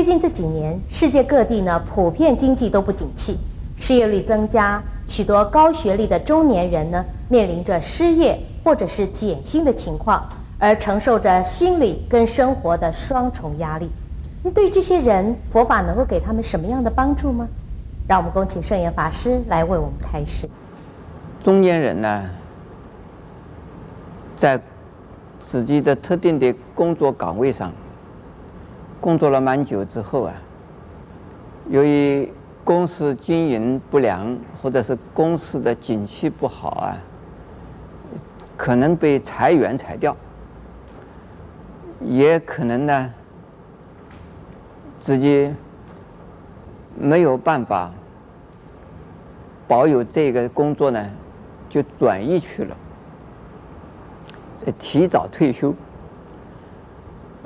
最近这几年，世界各地呢普遍经济都不景气，失业率增加，许多高学历的中年人呢面临着失业或者是减薪的情况，而承受着心理跟生活的双重压力。对这些人，佛法能够给他们什么样的帮助吗？让我们恭请圣严法师来为我们开示。中年人呢，在自己的特定的工作岗位上工作了蛮久之后啊，由于公司经营不良，或者是公司的景气不好啊，可能被裁员裁掉，也可能呢，自己没有办法保有这个工作呢，就转移去了。提早退休，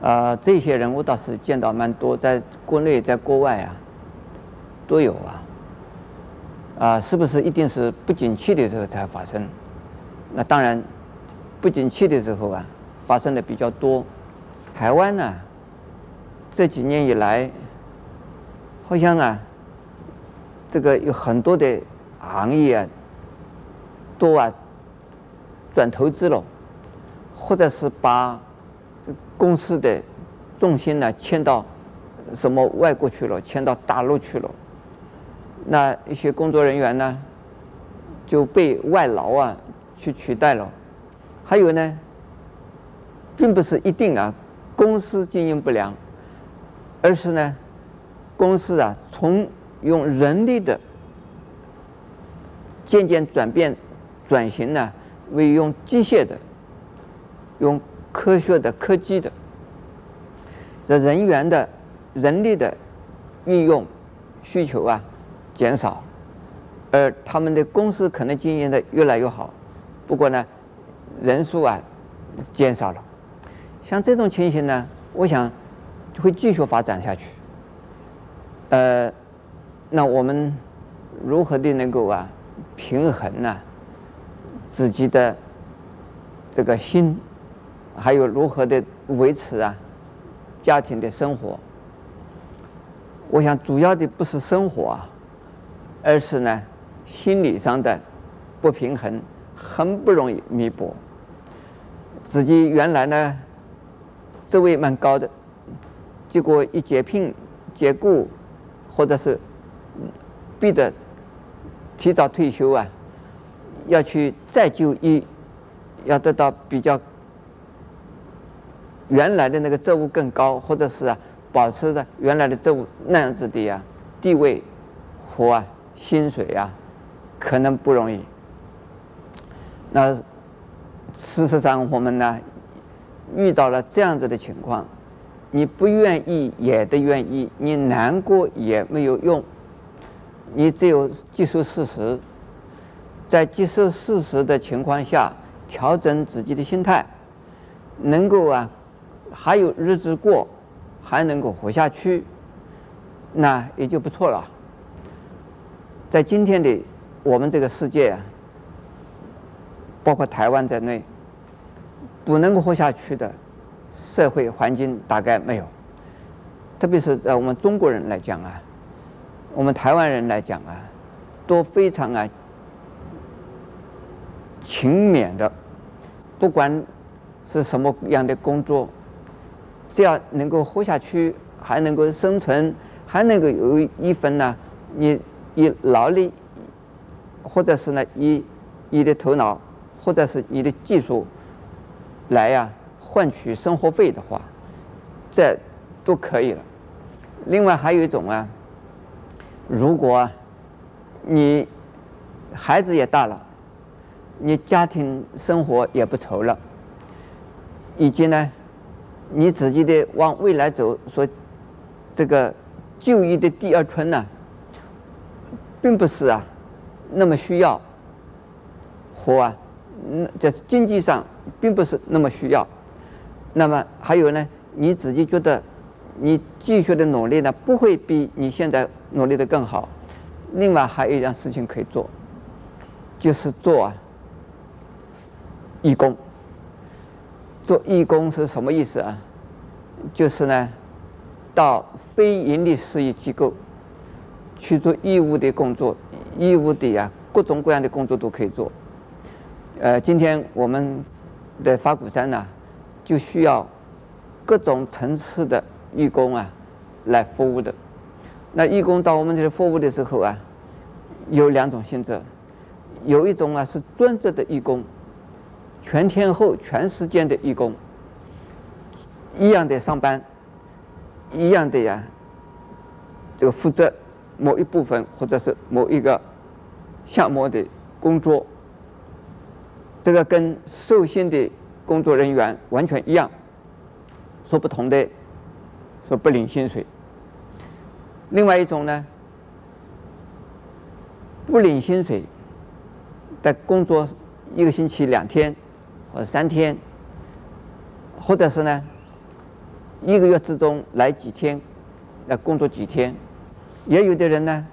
呃，这些人我倒是见到蛮多，在国内，在国外啊，都有啊。啊、是不是一定是不景气的时候才发生？那当然，不景气的时候啊，发生的比较多。台湾呢，这几年以来，好像啊，这个有很多的行业啊，都啊转投资了。或者是把公司的重心呢迁到什么外国去了，迁到大陆去了。那一些工作人员呢就被外劳啊去取代了。还有呢，并不是一定啊，公司经营不良，而是呢，公司啊从用人力的渐渐转变转型呢，为用机械的。用科学的科技的，这人员的人力的运用需求啊减少，而他们的公司可能经营的越来越好，不过呢人数啊减少了，像这种情形呢，我想就会继续发展下去。呃，那我们如何的能够啊平衡呢自己的这个心？还有如何的维持啊家庭的生活？我想主要的不是生活啊，而是呢心理上的不平衡，很不容易弥补。自己原来呢职位蛮高的，结果一解聘、解雇，或者是逼得提早退休啊，要去再就医，要得到比较。原来的那个职务更高，或者是啊，保持着原来的职务那样子的呀、地位和啊薪水呀、啊，可能不容易。那事实上我们呢遇到了这样子的情况，你不愿意也得愿意，你难过也没有用，你只有接受事实，在接受事实的情况下，调整自己的心态，能够啊。还有日子过，还能够活下去，那也就不错了。在今天的我们这个世界，包括台湾在内，不能够活下去的社会环境大概没有。特别是在我们中国人来讲啊，我们台湾人来讲啊，都非常啊勤勉的，不管是什么样的工作。只要能够活下去，还能够生存，还能够有一份呢，你以劳力，或者是呢以你的头脑，或者是你的技术，来呀换取生活费的话，这都可以了。另外还有一种啊，如果你孩子也大了，你家庭生活也不愁了，以及呢。你自己的往未来走，说这个就业的第二春呢，并不是啊那么需要，活啊，那在经济上并不是那么需要。那么还有呢，你自己觉得你继续的努力呢，不会比你现在努力的更好。另外还有一样事情可以做，就是做啊义工。做义工是什么意思啊？就是呢，到非营利事业机构去做义务的工作，义务的呀，各种各样的工作都可以做。呃，今天我们的法鼓山呢，就需要各种层次的义工啊来服务的。那义工到我们这里服务的时候啊，有两种性质，有一种啊是专职的义工，全天候、全时间的义工，一样的上班。一样的呀，这个负责某一部分或者是某一个项目的工作，这个跟受薪的工作人员完全一样。说不同的，说不领薪水。另外一种呢，不领薪水，在工作一个星期两天或者三天，或者是呢，一个月之中来几天，来工作几天，也有的人呢，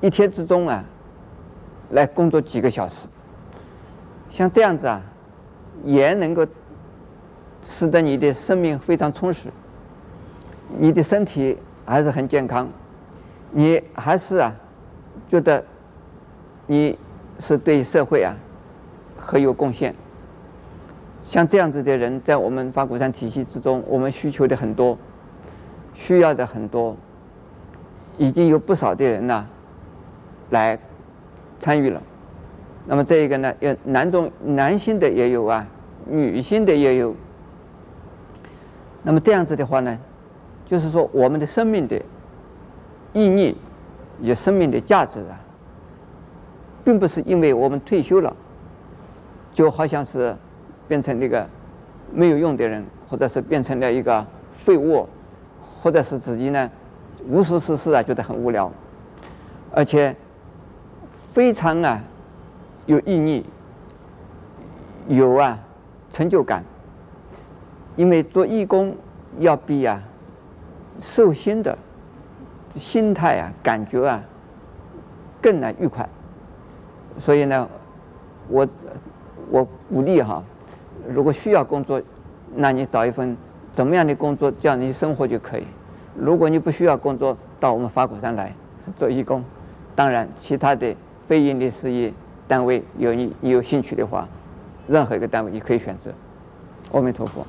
一天之中啊，来工作几个小时。像这样子啊，也能够使得你的生命非常充实，你的身体还是很健康，你还是啊，觉得你是对社会啊很有贡献。像这样子的人，在我们法鼓山体系之中，我们需求的很多，需要的很多，已经有不少的人呢，来参与了。那么这一个呢，有男中男性的也有啊，女性的也有。那么这样子的话呢，就是说我们的生命的意义，也生命的价值啊，并不是因为我们退休了，就好像是。变成那个没有用的人，或者是变成了一个废物，或者是自己呢无所事事啊，觉得很无聊，而且非常啊有意义，有啊成就感，因为做义工要比啊受薪的心态啊感觉啊更难愉快，所以呢，我我鼓励哈。如果需要工作，那你找一份怎么样的工作，这样你生活就可以。如果你不需要工作，到我们法鼓山来做义工。当然，其他的非营利事业单位有你你有兴趣的话，任何一个单位你可以选择。阿弥陀佛。